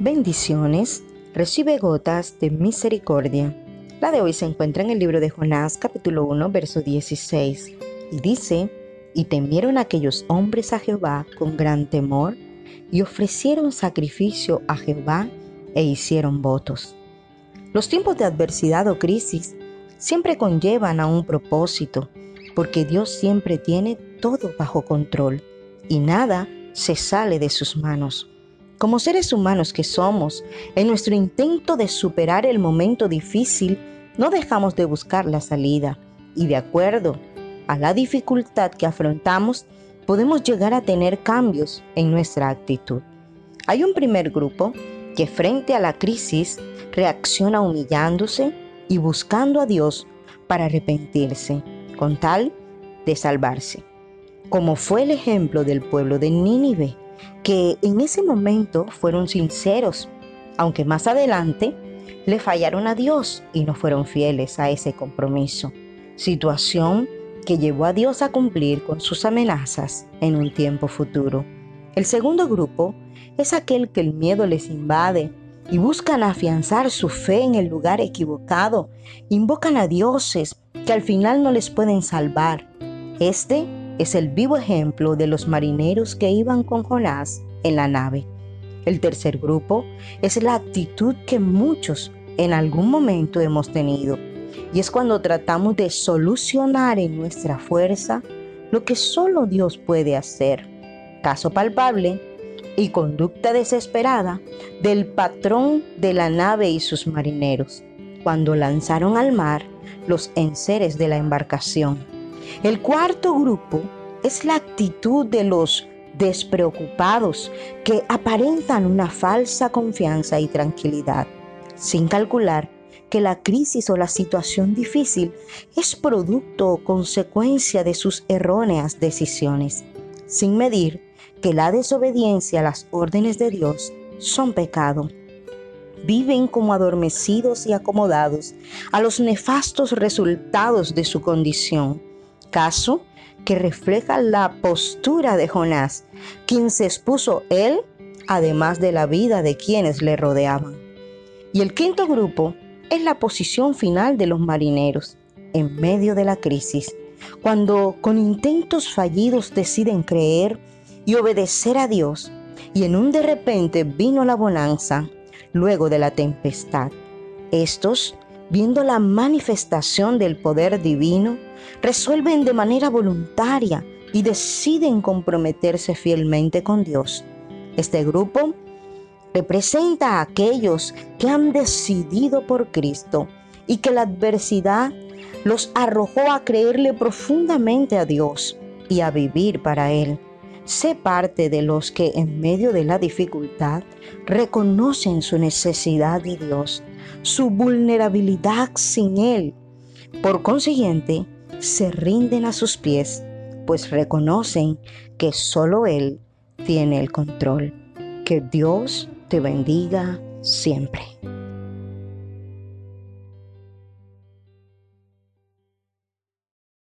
Bendiciones, recibe gotas de misericordia. La de hoy se encuentra en el libro de Jonás capítulo 1 verso 16 y dice, y temieron aquellos hombres a Jehová con gran temor y ofrecieron sacrificio a Jehová e hicieron votos. Los tiempos de adversidad o crisis siempre conllevan a un propósito, porque Dios siempre tiene todo bajo control y nada se sale de sus manos. Como seres humanos que somos, en nuestro intento de superar el momento difícil, no dejamos de buscar la salida y de acuerdo a la dificultad que afrontamos, podemos llegar a tener cambios en nuestra actitud. Hay un primer grupo que frente a la crisis reacciona humillándose y buscando a Dios para arrepentirse, con tal de salvarse como fue el ejemplo del pueblo de Nínive, que en ese momento fueron sinceros, aunque más adelante le fallaron a Dios y no fueron fieles a ese compromiso, situación que llevó a Dios a cumplir con sus amenazas en un tiempo futuro. El segundo grupo es aquel que el miedo les invade y buscan afianzar su fe en el lugar equivocado, invocan a dioses que al final no les pueden salvar. Este es el vivo ejemplo de los marineros que iban con Jonás en la nave. El tercer grupo es la actitud que muchos en algún momento hemos tenido y es cuando tratamos de solucionar en nuestra fuerza lo que solo Dios puede hacer. Caso palpable y conducta desesperada del patrón de la nave y sus marineros, cuando lanzaron al mar los enseres de la embarcación el cuarto grupo es la actitud de los despreocupados que aparentan una falsa confianza y tranquilidad, sin calcular que la crisis o la situación difícil es producto o consecuencia de sus erróneas decisiones, sin medir que la desobediencia a las órdenes de Dios son pecado. Viven como adormecidos y acomodados a los nefastos resultados de su condición caso que refleja la postura de Jonás, quien se expuso él, además de la vida de quienes le rodeaban. Y el quinto grupo es la posición final de los marineros en medio de la crisis, cuando con intentos fallidos deciden creer y obedecer a Dios, y en un de repente vino la bonanza luego de la tempestad. Estos viendo la manifestación del poder divino, resuelven de manera voluntaria y deciden comprometerse fielmente con Dios. Este grupo representa a aquellos que han decidido por Cristo y que la adversidad los arrojó a creerle profundamente a Dios y a vivir para Él. Sé parte de los que en medio de la dificultad reconocen su necesidad de Dios, su vulnerabilidad sin Él. Por consiguiente, se rinden a sus pies, pues reconocen que solo Él tiene el control. Que Dios te bendiga siempre.